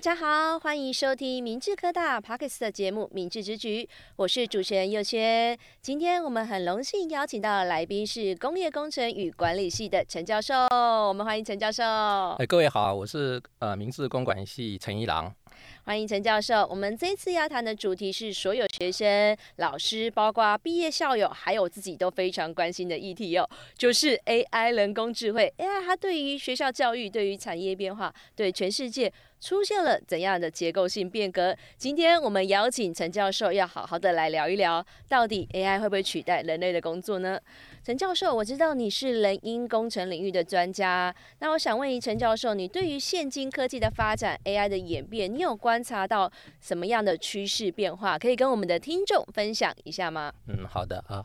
大家好，欢迎收听明治科大 Podcast 的节目《明治之局》，我是主持人佑轩。今天我们很荣幸邀请到的来宾是工业工程与管理系的陈教授，我们欢迎陈教授。哎，各位好，我是呃明治工管系陈一郎。欢迎陈教授。我们这一次要谈的主题是所有学生、老师，包括毕业校友，还有自己都非常关心的议题哦，就是 AI 人工智慧。AI 它对于学校教育、对于产业变化、对全世界出现了怎样的结构性变革？今天我们邀请陈教授，要好好的来聊一聊，到底 AI 会不会取代人类的工作呢？陈教授，我知道你是人因工程领域的专家，那我想问一陈教授，你对于现今科技的发展、AI 的演变，你有观察到什么样的趋势变化？可以跟我们的听众分享一下吗？嗯，好的啊，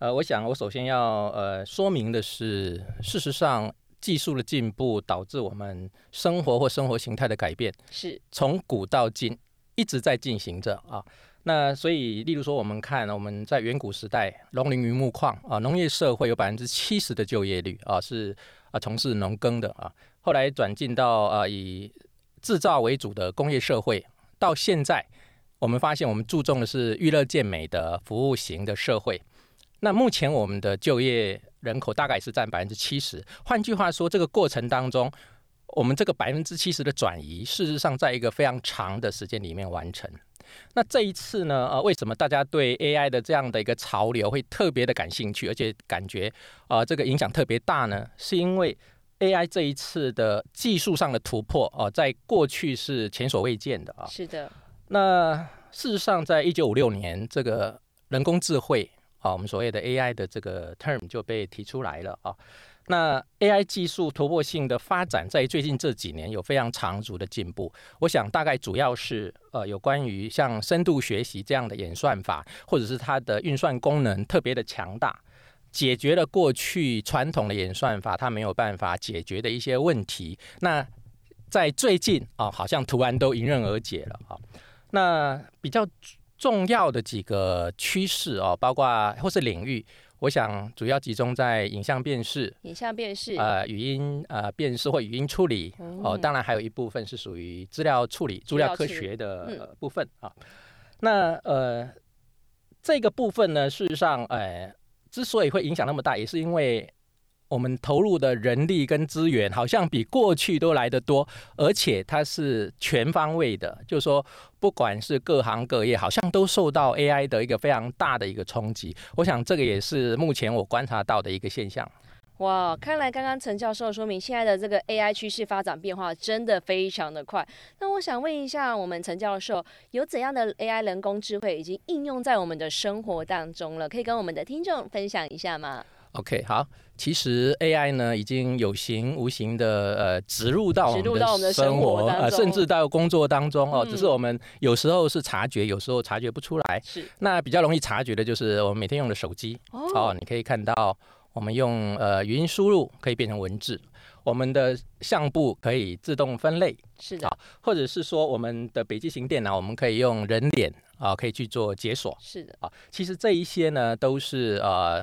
呃，我想我首先要呃说明的是，事实上。技术的进步导致我们生活或生活形态的改变，是从古到今一直在进行着啊。那所以，例如说，我们看我们在远古时代，农林渔牧矿啊，农业社会有百分之七十的就业率啊，是啊从事农耕的啊。后来转进到啊以制造为主的工业社会，到现在我们发现我们注重的是娱乐健美的服务型的社会。那目前我们的就业人口大概是占百分之七十。换句话说，这个过程当中，我们这个百分之七十的转移，事实上在一个非常长的时间里面完成。那这一次呢，呃，为什么大家对 AI 的这样的一个潮流会特别的感兴趣，而且感觉啊这个影响特别大呢？是因为 AI 这一次的技术上的突破哦，在过去是前所未见的啊。是的。那事实上，在一九五六年，这个人工智慧。啊，我们所谓的 AI 的这个 term 就被提出来了啊。那 AI 技术突破性的发展，在最近这几年有非常长足的进步。我想大概主要是呃有关于像深度学习这样的演算法，或者是它的运算功能特别的强大，解决了过去传统的演算法它没有办法解决的一些问题。那在最近啊，好像突然都迎刃而解了啊。那比较。重要的几个趋势哦，包括或是领域，我想主要集中在影像辨识、影像辨识、呃语音呃辨识或语音处理、嗯、哦，当然还有一部分是属于资料处理、资料科学的、呃、部分啊。那呃这个部分呢，事实上，哎、呃，之所以会影响那么大，也是因为。我们投入的人力跟资源好像比过去都来得多，而且它是全方位的，就是说，不管是各行各业，好像都受到 AI 的一个非常大的一个冲击。我想这个也是目前我观察到的一个现象。哇，看来刚刚陈教授说明，现在的这个 AI 趋势发展变化真的非常的快。那我想问一下，我们陈教授有怎样的 AI 人工智慧已经应用在我们的生活当中了？可以跟我们的听众分享一下吗？OK，好，其实 AI 呢已经有形无形的呃植入到我们的生活呃，甚至到工作当中哦。只是我们有时候是察觉，有时候察觉不出来。是。那比较容易察觉的就是我们每天用的手机哦，你可以看到我们用呃语音输入可以变成文字，我们的相簿可以自动分类，是的。或者是说我们的笔记型电脑，我们可以用人脸啊可以去做解锁，是的啊。其实这一些呢都是呃。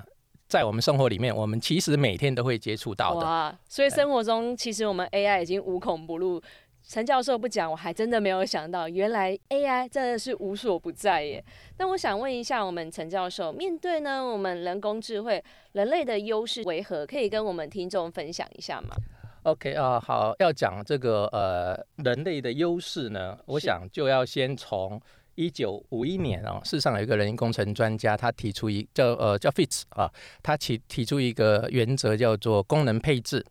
在我们生活里面，我们其实每天都会接触到的。哇，所以生活中其实我们 AI 已经无孔不入。陈教授不讲，我还真的没有想到，原来 AI 真的是无所不在耶。那我想问一下，我们陈教授，面对呢我们人工智慧，人类的优势为何？可以跟我们听众分享一下吗？OK 啊、呃，好，要讲这个呃人类的优势呢，我想就要先从。一九五一年啊，世上有一个人工程专家，他提出一叫呃叫 Fitts 啊，他提提出一个原则叫做功能配置。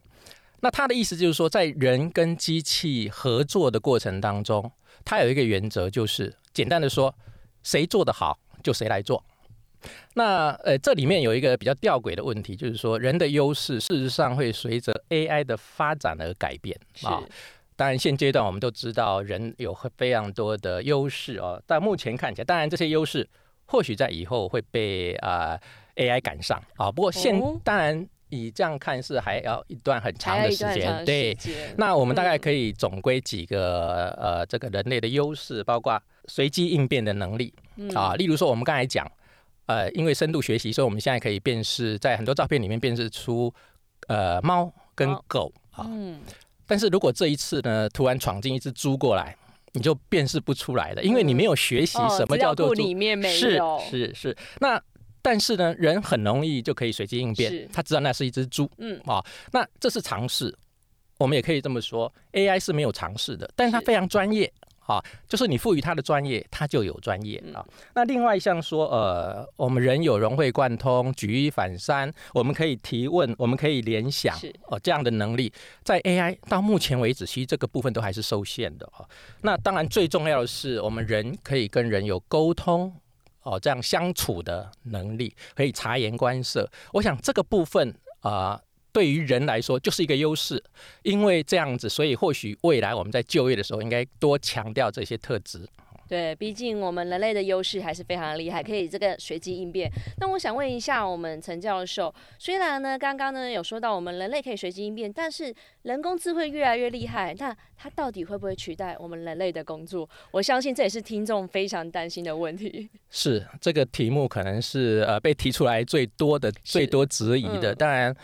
那他的意思就是说，在人跟机器合作的过程当中，他有一个原则，就是简单的说，谁做得好就谁来做。那呃，这里面有一个比较吊诡的问题，就是说人的优势事实上会随着 AI 的发展而改变啊。当然，现阶段我们都知道人有非常多的优势哦，但目前看起来，当然这些优势或许在以后会被啊、呃、AI 赶上啊。不过现当然以这样看是还要一段很长的时间。对，那我们大概可以总归几个呃这个人类的优势，包括随机应变的能力啊。例如说，我们刚才讲呃，因为深度学习，所以我们现在可以辨识在很多照片里面辨识出呃猫跟狗啊。嗯。但是如果这一次呢，突然闯进一只猪过来，你就辨识不出来了，因为你没有学习什么叫做、嗯哦、里面没有。是是是。那。但是呢，人很容易就可以随机应变，他知道那是一只猪，嗯。啊、哦，那这是尝试，我们也可以这么说，AI 是没有尝试的，但是它非常专业啊、哦，就是你赋予他的专业，他就有专业啊、哦。那另外像说，呃，我们人有融会贯通、举一反三，我们可以提问，我们可以联想，哦，这样的能力，在 AI 到目前为止，其实这个部分都还是受限的啊、哦。那当然最重要的是，我们人可以跟人有沟通。哦，这样相处的能力可以察言观色，我想这个部分啊、呃，对于人来说就是一个优势，因为这样子，所以或许未来我们在就业的时候应该多强调这些特质。对，毕竟我们人类的优势还是非常厉害，可以这个随机应变。那我想问一下，我们陈教授，虽然呢，刚刚呢有说到我们人类可以随机应变，但是人工智慧越来越厉害，那它到底会不会取代我们人类的工作？我相信这也是听众非常担心的问题。是这个题目可能是呃被提出来最多的、最多质疑的，当然。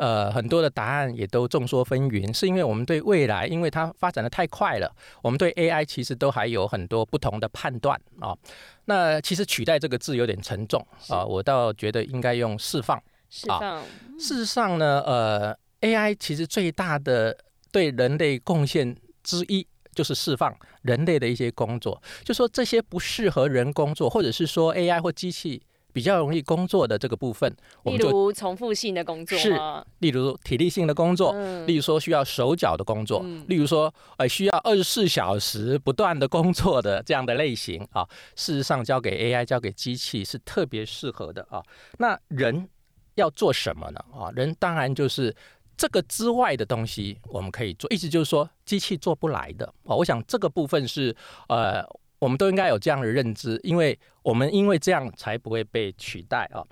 呃，很多的答案也都众说纷纭，是因为我们对未来，因为它发展的太快了，我们对 AI 其实都还有很多不同的判断啊、哦。那其实取代这个字有点沉重啊、哦，我倒觉得应该用释放。释放、哦。事实上呢，呃，AI 其实最大的对人类贡献之一就是释放人类的一些工作，就说这些不适合人工作，或者是说 AI 或机器。比较容易工作的这个部分，例如重复性的工作是，例如体力性的工作，嗯、例如说需要手脚的工作，嗯、例如说呃需要二十四小时不断的工作的这样的类型啊，事实上交给 AI 交给机器是特别适合的啊。那人要做什么呢？啊，人当然就是这个之外的东西我们可以做，意思就是说机器做不来的啊。我想这个部分是呃。我们都应该有这样的认知，因为我们因为这样才不会被取代啊。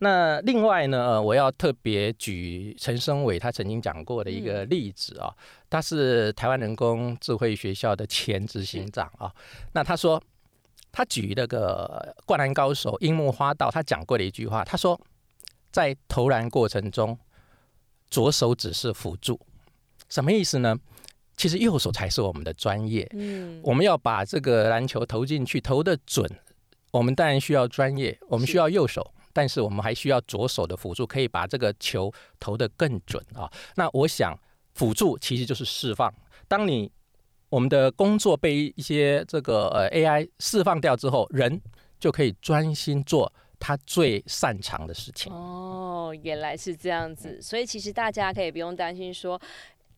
那另外呢，我要特别举陈生伟他曾经讲过的一个例子啊，他是台湾人工智慧学校的前执行长啊。那他说，他举那个《灌篮高手》樱木花道，他讲过的一句话，他说，在投篮过程中，左手只是辅助，什么意思呢？其实右手才是我们的专业。嗯，我们要把这个篮球投进去，投的准，我们当然需要专业，我们需要右手，但是我们还需要左手的辅助，可以把这个球投得更准啊。那我想，辅助其实就是释放。当你我们的工作被一些这个呃 AI 释放掉之后，人就可以专心做他最擅长的事情。哦，原来是这样子，所以其实大家可以不用担心说。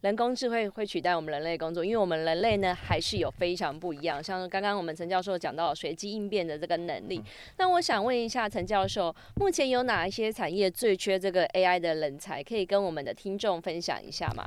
人工智慧会取代我们人类工作，因为我们人类呢还是有非常不一样。像刚刚我们陈教授讲到随机应变的这个能力，那我想问一下陈教授，目前有哪一些产业最缺这个 AI 的人才？可以跟我们的听众分享一下吗？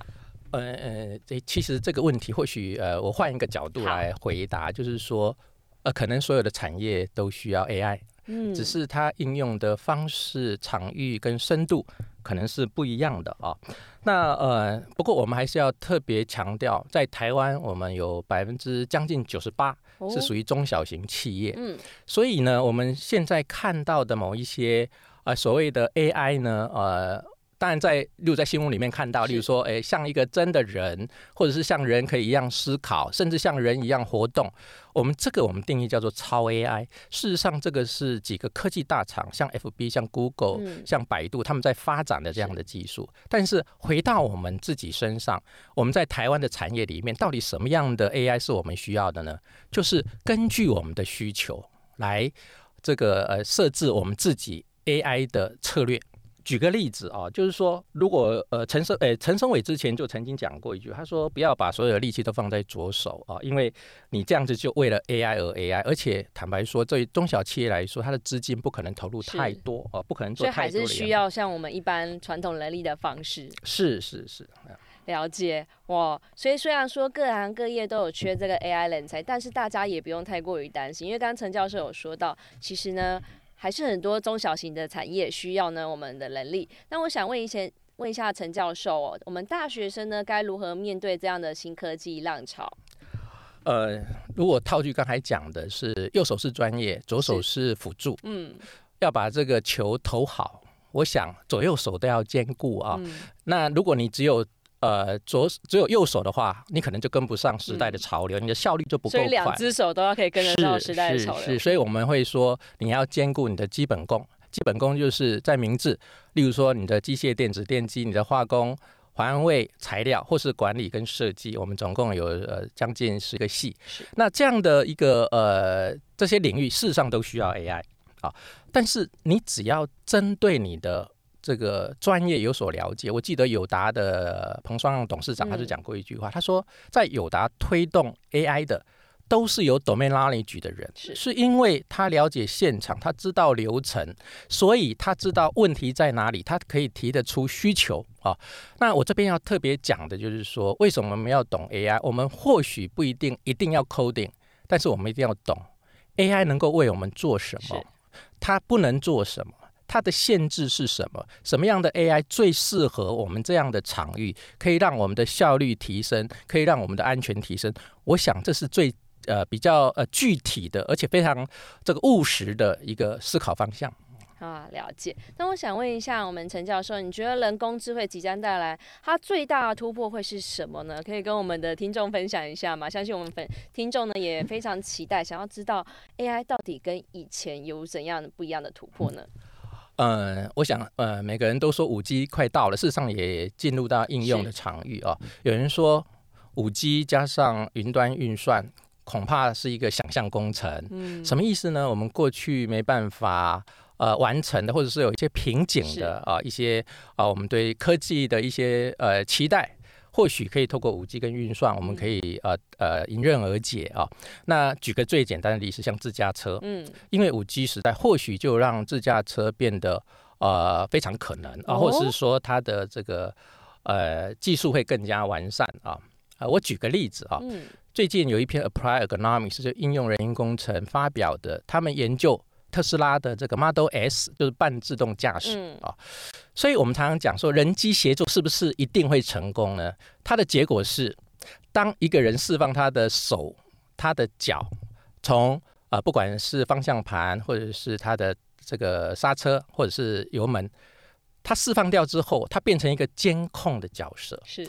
呃呃，这其实这个问题或许呃，我换一个角度来回答，就是说，呃，可能所有的产业都需要 AI，嗯，只是它应用的方式、场域跟深度可能是不一样的啊。那呃，不过我们还是要特别强调，在台湾，我们有百分之将近九十八是属于中小型企业，嗯，所以呢，我们现在看到的某一些呃所谓的 AI 呢，呃。当然，在例如在新闻里面看到，例如说，诶，像一个真的人，或者是像人可以一样思考，甚至像人一样活动，我们这个我们定义叫做超 AI。事实上，这个是几个科技大厂，像 FB、像 Google、像百度，他们在发展的这样的技术。但是回到我们自己身上，我们在台湾的产业里面，到底什么样的 AI 是我们需要的呢？就是根据我们的需求来这个呃设置我们自己 AI 的策略。举个例子啊，就是说，如果呃陈生诶陈生伟之前就曾经讲过一句，他说不要把所有的力气都放在左手啊，因为你这样子就为了 AI 而 AI，而且坦白说，对中小企业来说，它的资金不可能投入太多啊，不可能做太多。所以还是需要像我们一般传统人力的方式。是是是，了解哇。所以虽然说各行各业都有缺这个 AI 人才，但是大家也不用太过于担心，因为刚刚陈教授有说到，其实呢。还是很多中小型的产业需要呢我们的能力。那我想问一下，问一下陈教授哦，我们大学生呢该如何面对这样的新科技浪潮？呃，如果套句刚才讲的是右手是专业，左手是辅助，嗯，要把这个球投好，我想左右手都要兼顾啊。嗯、那如果你只有呃左只有右手的话，你可能就跟不上时代的潮流，嗯、你的效率就不够快。所以两只手都要可以跟得上时代的潮流。是是，是，所以我们会说，你要兼顾你的基本功。基本功就是在明志，例如说你的机械、电子、电机，你的化工、环卫、材料，或是管理跟设计，我们总共有呃将近十个系。是那这样的一个呃这些领域，事实上都需要 AI 啊。但是你只要针对你的这个专业有所了解，我记得友达的彭双阳董事长他就讲过一句话，嗯、他说在友达推动 AI 的。都是有 domain knowledge 的人，是是因为他了解现场，他知道流程，所以他知道问题在哪里，他可以提得出需求啊。那我这边要特别讲的就是说，为什么我们要懂 AI？我们或许不一定一定要 coding，但是我们一定要懂 AI 能够为我们做什么，它不能做什么，它的限制是什么？什么样的 AI 最适合我们这样的场域，可以让我们的效率提升，可以让我们的安全提升？我想这是最。呃，比较呃具体的，而且非常这个务实的一个思考方向啊，了解。那我想问一下，我们陈教授，你觉得人工智慧即将带来它最大的突破会是什么呢？可以跟我们的听众分享一下吗？相信我们粉听众呢也非常期待，想要知道 AI 到底跟以前有怎样不一样的突破呢？我想呃，每个人都说五 G 快到了，事实上也进入到应用的场域啊。有人说五 G 加上云端运算。恐怕是一个想象工程，嗯，什么意思呢？我们过去没办法呃完成的，或者是有一些瓶颈的啊，一些啊，我们对科技的一些呃期待，或许可以透过五 G 跟运算，我们可以呃呃迎刃而解啊。那举个最简单的例子，像自驾车，嗯，因为五 G 时代，或许就让自驾车变得呃非常可能啊，或者是说它的这个呃技术会更加完善啊。啊，我举个例子啊。嗯最近有一篇 Applied Ergonomics 就应用人因工程发表的，他们研究特斯拉的这个 Model S，就是半自动驾驶啊。所以我们常常讲说，人机协作是不是一定会成功呢？它的结果是，当一个人释放他的手、他的脚，从啊不管是方向盘，或者是他的这个刹车，或者是油门，他释放掉之后，它变成一个监控的角色。是。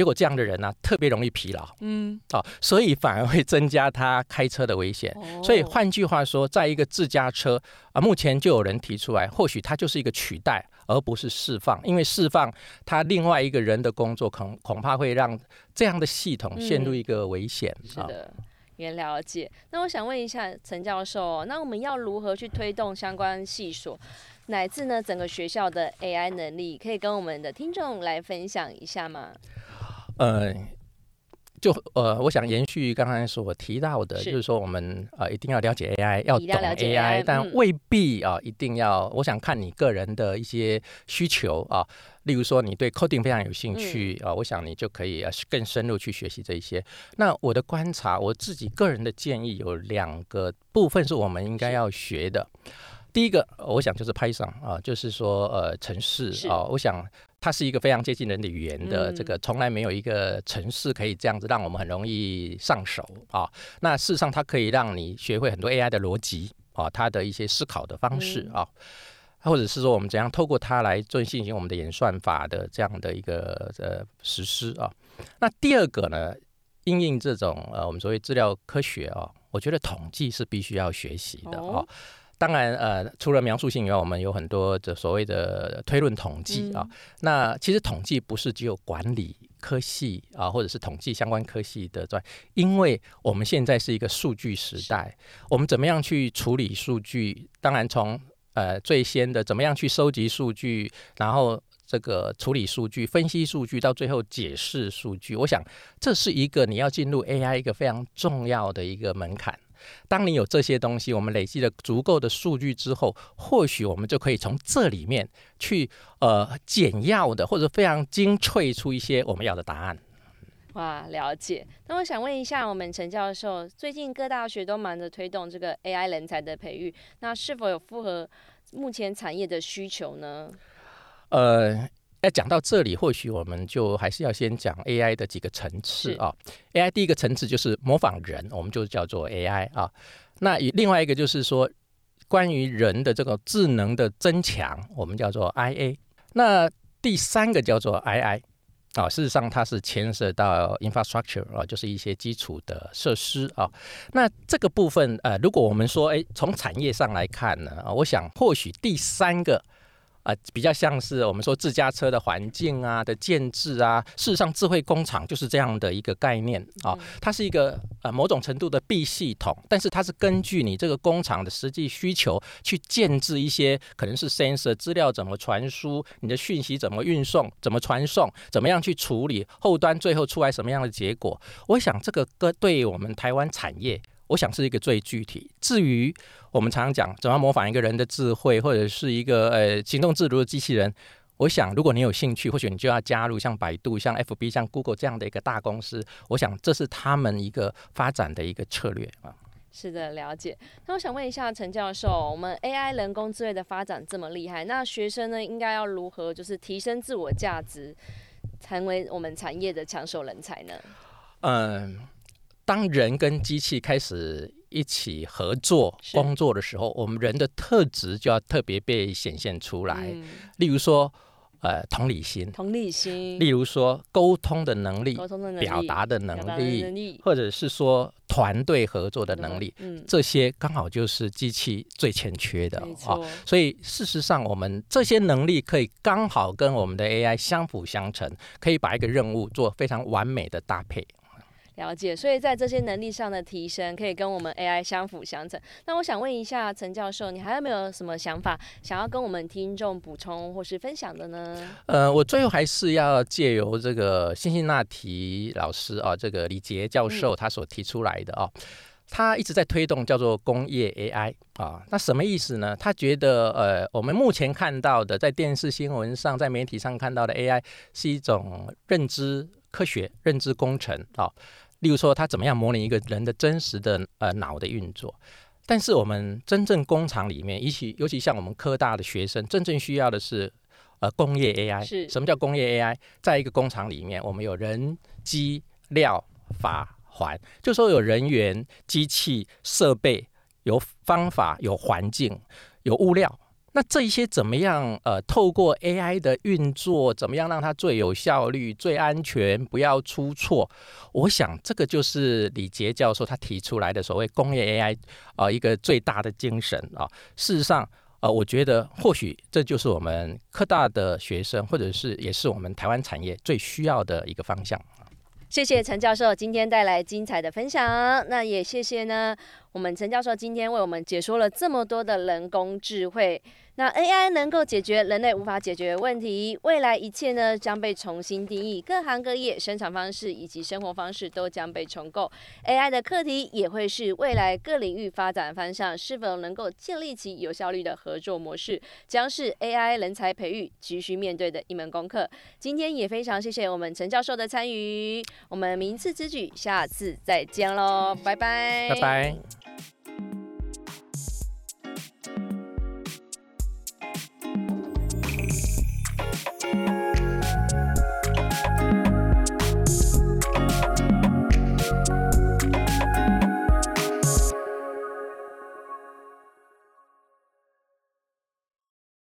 结果这样的人呢、啊，特别容易疲劳，嗯，哦，所以反而会增加他开车的危险。哦、所以换句话说，在一个自驾车啊，目前就有人提出来，或许它就是一个取代，而不是释放，因为释放他另外一个人的工作，恐恐怕会让这样的系统陷入一个危险。嗯、是的，也了解。那我想问一下陈教授，那我们要如何去推动相关系所，乃至呢整个学校的 AI 能力，可以跟我们的听众来分享一下吗？呃，就呃，我想延续刚才所提到的，是就是说我们呃一定要了解 AI，要懂 AI，但未必啊、呃、一定要。我想看你个人的一些需求啊、呃，例如说你对 coding 非常有兴趣啊、嗯呃，我想你就可以更深入去学习这一些。那我的观察，我自己个人的建议有两个部分是我们应该要学的。第一个，我想就是 Python 啊、呃，就是说呃城市啊、呃，我想。它是一个非常接近人的语言的，这个从来没有一个城市可以这样子让我们很容易上手啊。那事实上，它可以让你学会很多 AI 的逻辑啊，它的一些思考的方式啊，或者是说我们怎样透过它来做进行我们的演算法的这样的一个呃实施啊。那第二个呢，应用这种呃我们所谓资料科学啊，我觉得统计是必须要学习的啊。当然，呃，除了描述性以外，我们有很多的所谓的推论统计啊。嗯、那其实统计不是只有管理科系啊，或者是统计相关科系的专，因为我们现在是一个数据时代，我们怎么样去处理数据？当然从，从呃最先的怎么样去收集数据，然后这个处理数据、分析数据，到最后解释数据，我想这是一个你要进入 AI 一个非常重要的一个门槛。当你有这些东西，我们累积了足够的数据之后，或许我们就可以从这里面去呃简要的或者非常精粹出一些我们要的答案。哇，了解。那我想问一下，我们陈教授，最近各大学都忙着推动这个 AI 人才的培育，那是否有符合目前产业的需求呢？呃。哎，讲到这里，或许我们就还是要先讲 AI 的几个层次啊。AI 第一个层次就是模仿人，我们就叫做 AI 啊。那另外一个就是说，关于人的这个智能的增强，我们叫做 IA。那第三个叫做 II。啊，事实上它是牵涉到 infrastructure 啊，就是一些基础的设施啊。那这个部分呃，如果我们说诶，从产业上来看呢，我想或许第三个。啊、呃，比较像是我们说自家车的环境啊的建制啊，事实上智慧工厂就是这样的一个概念啊，它是一个呃某种程度的 B 系统，但是它是根据你这个工厂的实际需求去建制一些可能是 sensor 资料怎么传输，你的讯息怎么运送，怎么传送，怎么样去处理后端，最后出来什么样的结果？我想这个跟对于我们台湾产业。我想是一个最具体。至于我们常常讲怎么模仿一个人的智慧，或者是一个呃行动自如的机器人，我想如果你有兴趣，或许你就要加入像百度、像 FB、像 Google 这样的一个大公司。我想这是他们一个发展的一个策略啊。是的，了解。那我想问一下陈教授，我们 AI 人工智慧的发展这么厉害，那学生呢应该要如何就是提升自我价值，成为我们产业的抢手人才呢？嗯。当人跟机器开始一起合作工作的时候，我们人的特质就要特别被显现出来。嗯、例如说，呃，同理心，同理心；例如说，沟通的能力，沟通的能力，表达的能力，能力。或者是说团队合作的能力，嗯、这些刚好就是机器最欠缺的啊。所以事实上，我们这些能力可以刚好跟我们的 AI 相辅相成，可以把一个任务做非常完美的搭配。了解，所以在这些能力上的提升，可以跟我们 AI 相辅相成。那我想问一下陈教授，你还有没有什么想法想要跟我们听众补充或是分享的呢？呃，我最后还是要借由这个辛辛那提老师啊，这个李杰教授他所提出来的啊，嗯、他一直在推动叫做工业 AI 啊，那什么意思呢？他觉得呃，我们目前看到的在电视新闻上、在媒体上看到的 AI 是一种认知科学、认知工程啊。例如说，他怎么样模拟一个人的真实的呃脑的运作？但是我们真正工厂里面，尤其尤其像我们科大的学生，真正需要的是呃工业 AI。是。什么叫工业 AI？在一个工厂里面，我们有人、机、料、法、环，就说有人员、机器、设备，有方法、有环境、有物料。那这一些怎么样？呃，透过 AI 的运作，怎么样让它最有效率、最安全，不要出错？我想这个就是李杰教授他提出来的所谓工业 AI 啊、一个最大的精神啊。事实上，呃，我觉得或许这就是我们科大的学生，或者是也是我们台湾产业最需要的一个方向。谢谢陈教授今天带来精彩的分享，那也谢谢呢，我们陈教授今天为我们解说了这么多的人工智慧。那 AI 能够解决人类无法解决的问题，未来一切呢将被重新定义，各行各业生产方式以及生活方式都将被重构。AI 的课题也会是未来各领域发展方向，是否能够建立起有效率的合作模式，将是 AI 人才培育急需面对的一门功课。今天也非常谢谢我们陈教授的参与，我们明次之举，下次再见喽，拜拜，拜拜。